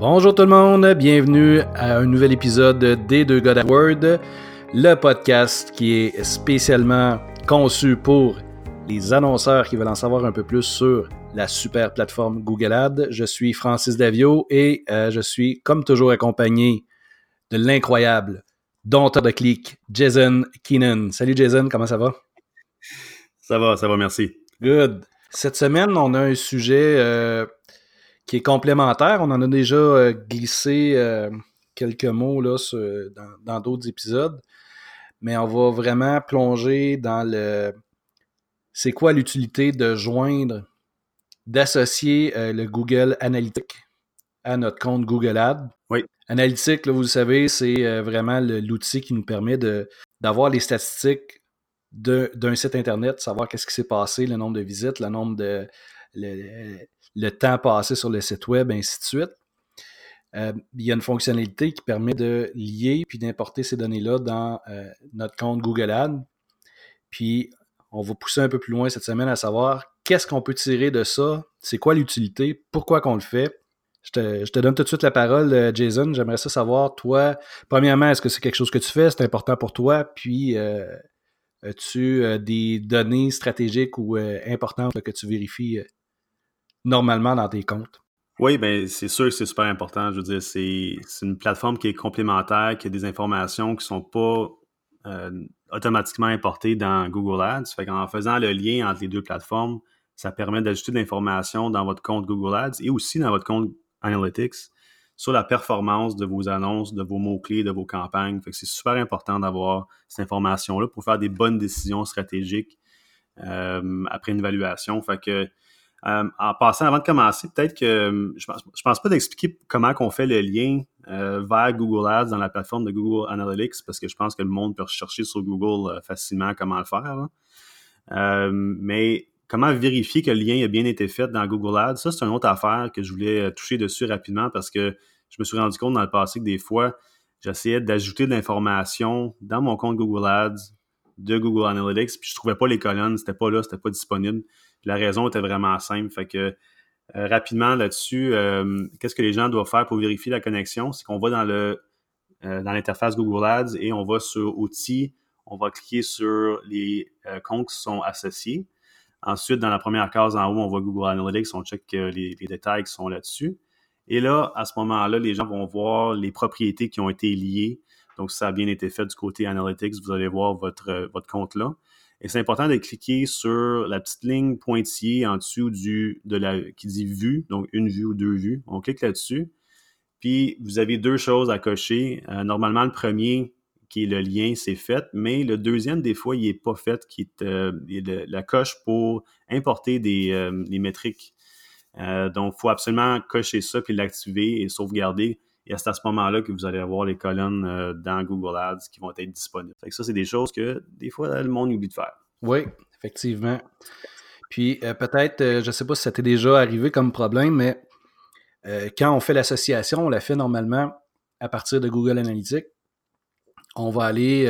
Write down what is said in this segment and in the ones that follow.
Bonjour tout le monde, bienvenue à un nouvel épisode des deux God Word, le podcast qui est spécialement conçu pour les annonceurs qui veulent en savoir un peu plus sur la super plateforme Google Ads. Je suis Francis Davio et euh, je suis comme toujours accompagné de l'incroyable dompteur de clic, Jason Keenan. Salut Jason, comment ça va? Ça va, ça va, merci. Good. Cette semaine, on a un sujet euh, qui est complémentaire. On en a déjà euh, glissé euh, quelques mots là, dans d'autres épisodes, mais on va vraiment plonger dans le c'est quoi l'utilité de joindre, d'associer euh, le Google Analytics à notre compte Google Ads. Oui. Analytics, là, vous le savez, c'est vraiment l'outil qui nous permet d'avoir les statistiques d'un site Internet, savoir qu'est-ce qui s'est passé, le nombre de visites, le nombre de, le temps passé sur le site web, ainsi de suite. Euh, il y a une fonctionnalité qui permet de lier puis d'importer ces données-là dans euh, notre compte Google Ads. Puis, on va pousser un peu plus loin cette semaine à savoir qu'est-ce qu'on peut tirer de ça, c'est quoi l'utilité, pourquoi qu'on le fait. Je te, donne tout de suite la parole, euh, Jason. J'aimerais ça savoir, toi, premièrement, est-ce que c'est quelque chose que tu fais, c'est important pour toi, puis as-tu des données stratégiques ou importantes que tu vérifies normalement dans tes comptes? Oui, ben c'est sûr que c'est super important. Je veux dire, c'est une plateforme qui est complémentaire, qui a des informations qui ne sont pas euh, automatiquement importées dans Google Ads. Fait qu'en faisant le lien entre les deux plateformes, ça permet d'ajouter de l'information dans votre compte Google Ads et aussi dans votre compte Analytics sur la performance de vos annonces, de vos mots-clés, de vos campagnes. Fait que c'est super important d'avoir cette information-là pour faire des bonnes décisions stratégiques euh, après une évaluation. Fait que euh, en passant, avant de commencer, peut-être que euh, je pense, pense pas d'expliquer comment qu'on fait le lien euh, vers Google Ads dans la plateforme de Google Analytics parce que je pense que le monde peut rechercher sur Google facilement comment le faire. mais comment vérifier que le lien a bien été fait dans Google Ads, ça c'est une autre affaire que je voulais toucher dessus rapidement parce que je me suis rendu compte dans le passé que des fois, j'essayais d'ajouter de l'information dans mon compte Google Ads de Google Analytics, puis je trouvais pas les colonnes, c'était pas là, c'était pas disponible la raison était vraiment simple. Fait que euh, rapidement là-dessus, euh, qu'est-ce que les gens doivent faire pour vérifier la connexion? C'est qu'on va dans euh, l'interface Google Ads et on va sur Outils, on va cliquer sur les comptes qui sont associés. Ensuite, dans la première case en haut, on voit Google Analytics, on check les, les détails qui sont là-dessus. Et là, à ce moment-là, les gens vont voir les propriétés qui ont été liées. Donc, ça a bien été fait du côté Analytics, vous allez voir votre, votre compte là. Et c'est important de cliquer sur la petite ligne pointillée en dessous du, de la, qui dit vue, donc une vue ou deux vues. On clique là-dessus. Puis vous avez deux choses à cocher. Euh, normalement, le premier, qui est le lien, c'est fait, mais le deuxième, des fois, il n'est pas fait, qui est euh, la coche pour importer des, euh, métriques. donc, il faut absolument cocher ça, puis l'activer et sauvegarder et c'est à ce moment-là que vous allez avoir les colonnes euh, dans Google Ads qui vont être disponibles. ça, c'est des choses que des fois, le monde oublie de faire. Oui, effectivement. Puis euh, peut-être, euh, je ne sais pas si ça t'est déjà arrivé comme problème, mais quand on fait l'association, on la fait normalement à partir de Google Analytics. On va aller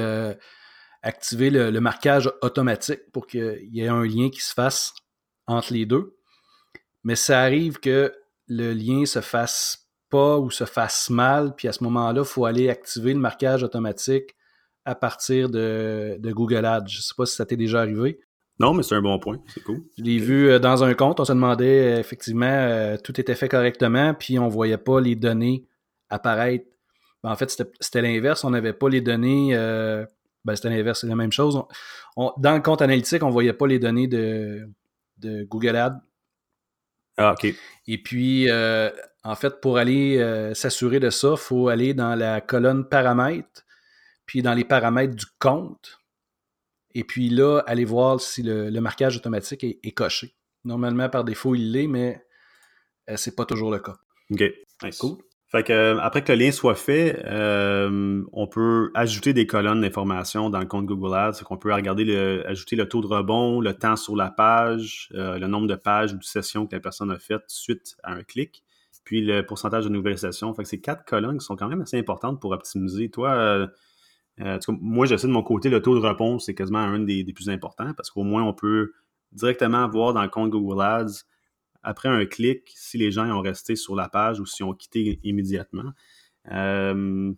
activer le, le, marquage automatique pour qu'il y ait un lien qui se fasse entre les deux. Mais ça arrive que le lien se fasse pas ou se fasse mal, puis à ce moment-là, il faut aller activer le marquage automatique à partir de, Google Ads. Je ne sais pas si ça t'est déjà arrivé. Non, mais c'est un bon point. C'est cool. Je l'ai vu euh, dans un compte. On se demandait euh, effectivement, euh, tout était fait correctement, puis on ne voyait pas les données apparaître. Ben, en fait, c'était l'inverse. On n'avait pas les données. ben, c'était l'inverse, c'est la même chose. dans le compte analytique, on ne voyait pas les données de, de Google Ads. Ah, OK. Et puis, en fait, pour aller euh, s'assurer de ça, il faut aller dans la colonne paramètres, puis dans les paramètres du compte, et puis là, aller voir si le, marquage automatique est, coché. Normalement, par défaut, il l'est, mais ce euh, c'est pas toujours le cas. OK. Cool. Fait que, euh, après que le lien soit fait, on peut ajouter des colonnes d'informations dans le compte Google Ads. On peut regarder le, ajouter le taux de rebond, le temps sur la page, le nombre de pages ou de sessions que la personne a faites suite à un clic puis le pourcentage de nouvelles sessions. Fait que c'est quatre colonnes qui sont quand même assez importantes pour optimiser. Toi, euh, euh moi, j'essaie de mon côté, le taux de réponse, c'est quasiment un des, plus importants parce qu'au moins, on peut directement voir dans le compte Google Ads après un clic si les gens ont resté sur la page ou s'ils ont quitté immédiatement. Euh,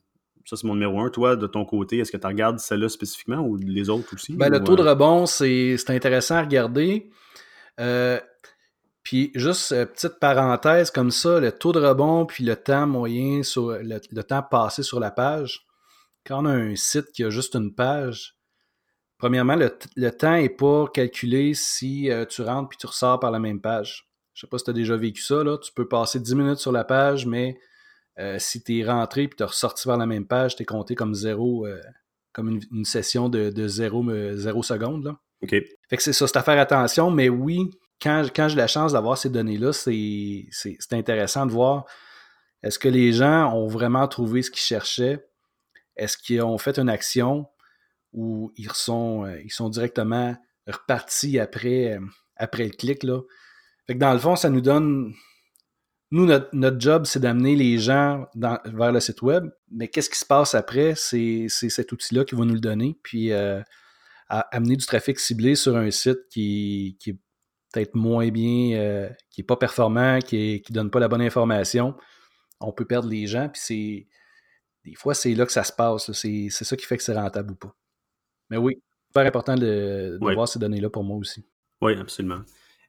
ça, c'est mon numéro un. Toi, de ton côté, est-ce que tu regardes celle-là spécifiquement ou les autres aussi? Ben, le taux de rebond, c'est intéressant à regarder. Euh, puis juste petite parenthèse comme ça, le taux de rebond puis le temps moyen sur le, temps passé sur la page. Quand on a un site qui a juste une page, premièrement, le, temps n'est pas calculé si euh, tu rentres puis tu ressors par la même page. Je sais pas si tu as déjà vécu ça, là. Tu peux passer 10 minutes sur la page, mais euh, si tu es rentré puis tu es ressorti par la même page, tu es compté comme zéro, euh, comme une, session de, de zéro, seconde. Là. OK. Fait que c'est ça, c'est à faire attention, mais oui, quand, j'ai la chance d'avoir ces données-là, c'est intéressant de voir est-ce que les gens ont vraiment trouvé ce qu'ils cherchaient? Est-ce qu'ils ont fait une action ou ils sont, euh, ils sont directement repartis après, après le clic? Là? Fait que dans le fond, ça nous donne. Nous, notre, job, c'est d'amener les gens vers le site web, mais qu'est-ce qui se passe après? C'est cet outil-là qui va nous le donner, puis euh, amener du trafic ciblé sur un site qui, qui est peut-être moins bien, euh, qui n'est pas performant, qui ne donne pas la bonne information, on peut perdre les gens. Puis c'est. Des fois, c'est là que ça se passe. C'est ça qui fait que c'est rentable ou pas. Mais oui, super important de, voir ces données-là pour moi aussi. Oui, absolument.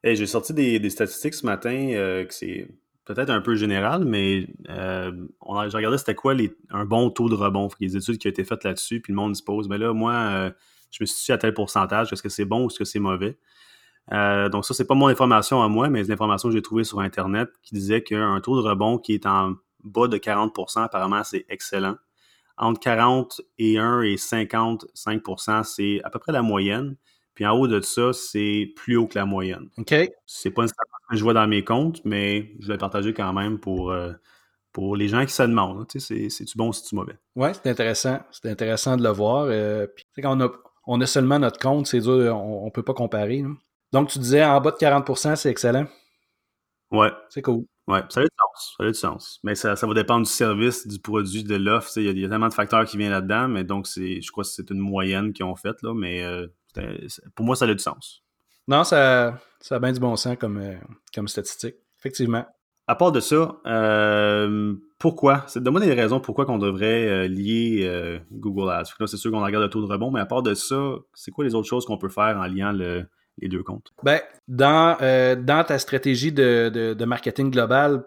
J'ai sorti des, statistiques ce matin euh, que c'est peut-être un peu général, mais euh, j'ai regardé c'était quoi les, un bon taux de rebond. Les études qui ont été faites là-dessus, puis le monde se pose, mais là, moi, je me suis situe à tel pourcentage, est-ce que c'est bon ou est-ce que c'est mauvais? Euh, donc ça, c'est pas mon information à moi, mais l'information que j'ai trouvée sur Internet qui disait qu'un taux de rebond qui est en bas de 40% apparemment, c'est excellent. Entre 41 et 55% c'est à peu près la moyenne. Puis en haut de ça, c'est plus haut que la moyenne. OK. C'est pas nécessairement ce que je vois dans mes comptes, mais je vais partager quand même pour, euh, pour les gens qui se demandent. C'est-tu bon ou c'est-tu mauvais? Oui, c'est intéressant. C'est intéressant de le voir. Euh, puis, quand on a, on a seulement notre compte, c'est dur, on ne peut pas comparer. Donc, tu disais en bas de 40% c'est excellent? Ouais. C'est cool. Ouais, ça a du sens. Ça a du sens. Mais ça, va dépendre du service, du produit, de l'offre. Il y, a tellement de facteurs qui viennent là-dedans, mais donc je crois que c'est une moyenne qu'ils ont faite, là, mais euh, pour moi, ça a du sens. Non, ça, ça a bien du bon sens comme, euh, comme statistique. Effectivement. À part de ça, euh, pourquoi? Donne-moi des raisons pourquoi qu'on devrait lier Google Ads. c'est sûr qu'on regarde le taux de rebond, mais à part de ça, c'est quoi les autres choses qu'on peut faire en liant le, les deux comptes? Ben, dans, euh, dans ta stratégie de, marketing global,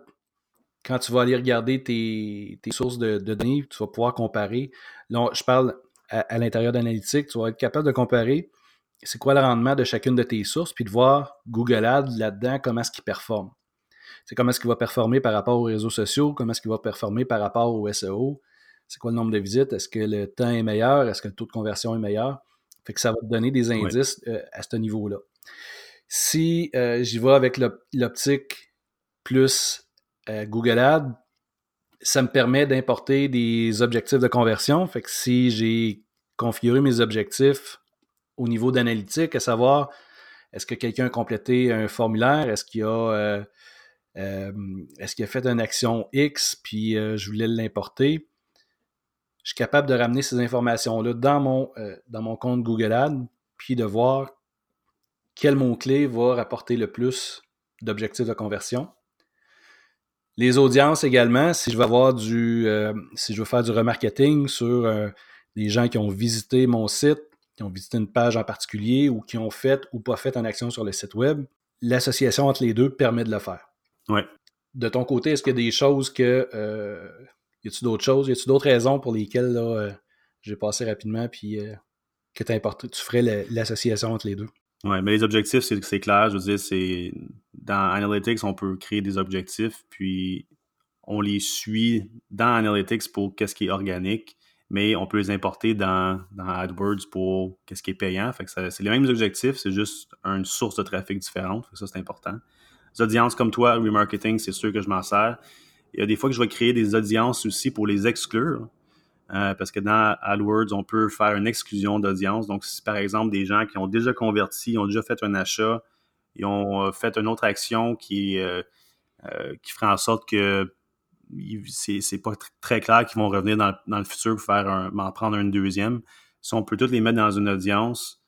quand tu vas aller regarder tes, sources de, données, tu vas pouvoir comparer. Là, je parle à, l'intérieur d'analytique, tu vas être capable de comparer c'est quoi le rendement de chacune de tes sources, puis de voir Google Ads là-dedans, comment est-ce qu'il performe? C'est comment est-ce qu'il va performer par rapport aux réseaux sociaux, comment est-ce qu'il va performer par rapport au SEO, c'est quoi le nombre de visites, est-ce que le temps est meilleur, est-ce que le taux de conversion est meilleur? Fait que ça va te donner des indices euh, à ce niveau-là. Si euh, j'y vais avec l'optique plus euh, Google Ads, ça me permet d'importer des objectifs de conversion. Fait que si j'ai configuré mes objectifs au niveau d'analytique, à savoir est-ce que quelqu'un a complété un formulaire, est-ce qu'il a est-ce qu'il a fait une action X, puis je voulais l'importer? Je suis capable de ramener ces informations-là dans mon, euh, dans mon compte Google Ads, puis de voir quel mot-clé va rapporter le plus d'objectifs de conversion. Les audiences également, si je veux avoir du, euh, si je veux faire du remarketing sur euh, des gens qui ont visité mon site, qui ont visité une page en particulier ou qui ont fait ou pas fait une action sur le site web, l'association entre les deux permet de le faire. Ouais. De ton côté, est-ce qu'il y a des choses que y a-tu d'autres choses? Y a-tu d'autres raisons pour lesquelles là, euh, j'ai passé rapidement puis euh, que tu ferais l'association entre les deux? Oui, mais les objectifs, c'est clair. Je veux dire, c'est dans Analytics, on peut créer des objectifs, puis on les suit dans Analytics pour qu'est-ce qui est organique, mais on peut les importer dans, AdWords pour qu'est-ce qui est payant. Fait que c'est les mêmes objectifs, c'est juste une source de trafic différente. ça, c'est important. Les audiences comme toi, remarketing, c'est sûr que je m'en sers. Il y a des fois que je vais créer des audiences aussi pour les exclure. Euh, parce que dans AdWords, on peut faire une exclusion d'audience. Donc, si par exemple des gens qui ont déjà converti, ont déjà fait un achat, ils ont euh, fait une autre action qui, euh, qui ferait en sorte que c'est pas très clair qu'ils vont revenir dans, le futur pour faire un, en prendre une deuxième. Si on peut toutes les mettre dans une audience,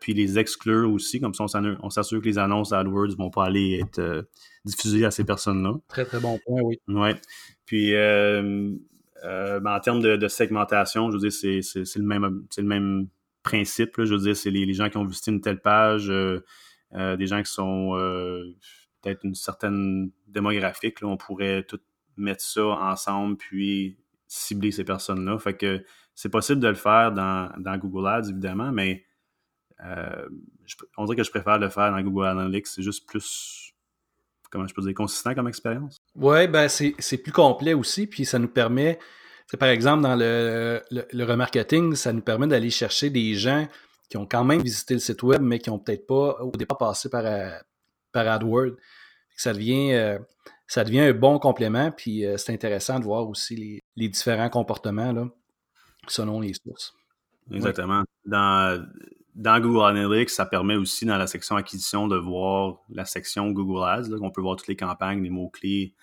puis les exclure aussi, comme ça on s'assure que les annonces AdWords ne vont pas aller être diffusées à ces personnes-là. Très, très bon point, oui. Oui. Puis ben, en termes de, segmentation, je veux dire, c'est le même c'est le même principe. je veux dire, c'est les, gens qui ont visité une telle page, des gens qui sont peut-être une certaine démographique. Là, on pourrait tout mettre ça ensemble puis cibler ces personnes-là. Fait que c'est possible de le faire dans, Google Ads, évidemment, mais euh, on dirait que je préfère le faire dans Google Analytics. C'est juste plus, comment je peux dire, consistant comme expérience. Oui, ben c'est plus complet aussi, puis ça nous permet, par exemple, dans le, le, remarketing, ça nous permet d'aller chercher des gens qui ont quand même visité le site web, mais qui n'ont peut-être pas au départ passé par, euh, par AdWords. Ça devient, euh, ça devient un bon complément, puis euh, c'est intéressant de voir aussi les, différents comportements là, selon les sources. Exactement. Dans, dans Google Analytics, ça permet aussi dans la section acquisition de voir la section Google Ads, là, on peut voir toutes les campagnes, les mots-clés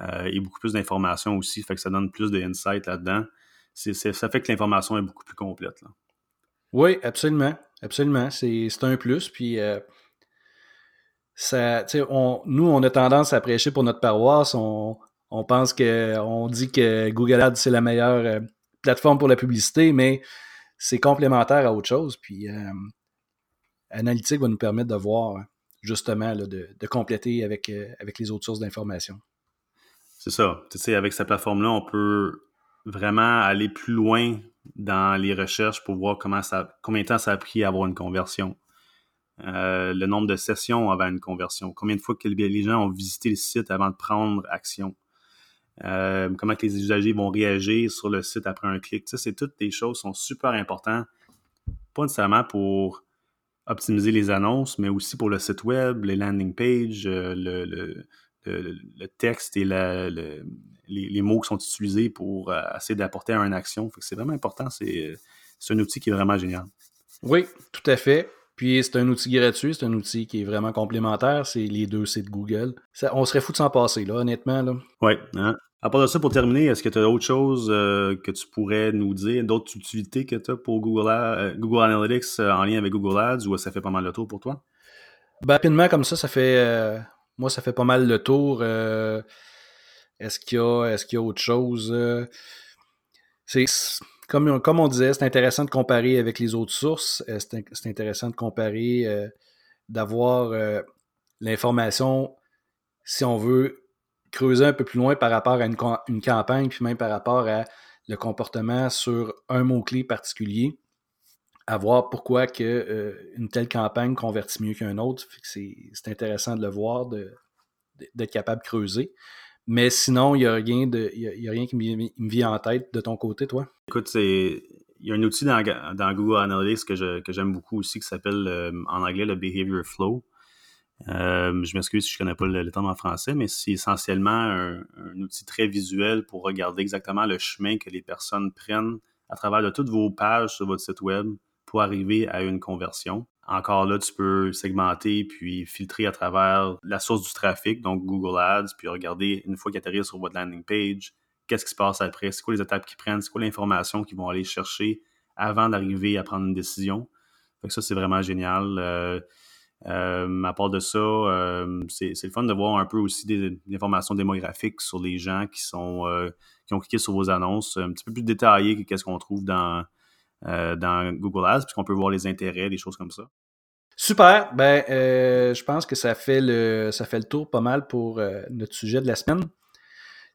euh, et beaucoup plus d'informations aussi, fait que ça donne plus d'insight là-dedans. ça fait que l'information est beaucoup plus complète. Là. Oui, absolument. Absolument. C'est un plus. Puis nous, on a tendance à prêcher pour notre paroisse. On, pense que, on dit que Google Ads, c'est la meilleure euh, plateforme pour la publicité, mais c'est complémentaire à autre chose. Puis, euh, Analytique va nous permettre de voir, justement, de, compléter avec, euh, avec les autres sources d'informations. C'est ça. avec cette plateforme-là, on peut vraiment aller plus loin dans les recherches pour voir combien de temps ça a pris à avoir une conversion. Euh, le nombre de sessions avant une conversion, combien de fois que les gens ont visité le site avant de prendre action, euh, comment les usagers vont réagir sur le site après un clic? Ça, c'est toutes des choses sont super importantes, pas nécessairement pour optimiser les annonces, mais aussi pour le site web, les landing pages, euh, le, texte et les, mots qui sont utilisés pour essayer d'apporter une action. c'est vraiment important. C'est un outil qui est vraiment génial. Oui, tout à fait. Puis c'est un outil gratuit, c'est un outil qui est vraiment complémentaire. C'est les deux sites Google. on serait fou de s'en passer, là, honnêtement. Là. Oui. Hein. À part de ça, pour terminer, est-ce que tu as autre chose euh, que tu pourrais nous dire, d'autres utilités que tu as pour Google, euh, Google Analytics euh, en lien avec Google Ads ou ça fait pas mal le tour pour toi? Ben, rapidement, comme ça, ça fait. moi, ça fait pas mal le tour. est-ce qu'il y, a, est-ce qu'il y a autre chose? c'est comme, on disait, c'est intéressant de comparer avec les autres sources. Euh, c'est intéressant de comparer, euh, d'avoir euh, l'information, si on veut creuser un peu plus loin par rapport à une, campagne, puis même par rapport à le comportement sur un mot-clé particulier, à voir pourquoi que, une telle campagne convertit mieux qu'un autre. C'est intéressant de le voir, d'être capable de creuser. Mais sinon, il n'y a, rien y a rien qui me, vient en tête de ton côté, toi? Écoute, c'est. Il y a un outil dans, Google Analytics que, j'aime beaucoup aussi qui s'appelle euh, en anglais le Behavior Flow. Euh, je m'excuse si je ne connais pas le, terme en français, mais c'est essentiellement un, outil très visuel pour regarder exactement le chemin que les personnes prennent à travers de toutes vos pages sur votre site web pour arriver à une conversion. Encore là, tu peux segmenter puis filtrer à travers la source du trafic, donc Google Ads, puis regarder une fois qu'ils atterrissent sur votre landing page, qu'est-ce qui se passe après, c'est quoi les étapes qu'ils prennent, c'est quoi l'information qu'ils vont aller chercher avant d'arriver à prendre une décision. Fait ça, c'est vraiment génial. Euh, euh, à part de ça, euh, c'est le fun de voir un peu aussi des, informations démographiques sur les gens qui sont qui ont cliqué sur vos annonces, un petit peu plus détaillé que qu'est-ce qu'on trouve dans, dans Google Ads, puisqu'on peut voir les intérêts, des choses comme ça. Super. Ben, euh, je pense que ça fait le tour pas mal pour euh, notre sujet de la semaine.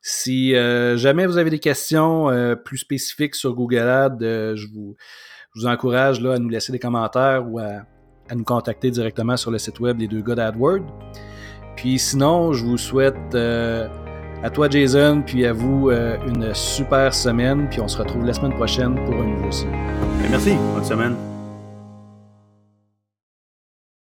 Si euh, jamais vous avez des questions plus spécifiques sur Google Ads, je vous, encourage à nous laisser des commentaires ou à, nous contacter directement sur le site web Les Deux Gars d'AdWord. Puis sinon, je vous souhaite à toi Jason, puis à vous une super semaine. Puis on se retrouve la semaine prochaine pour un nouveau site. Merci. Bonne semaine.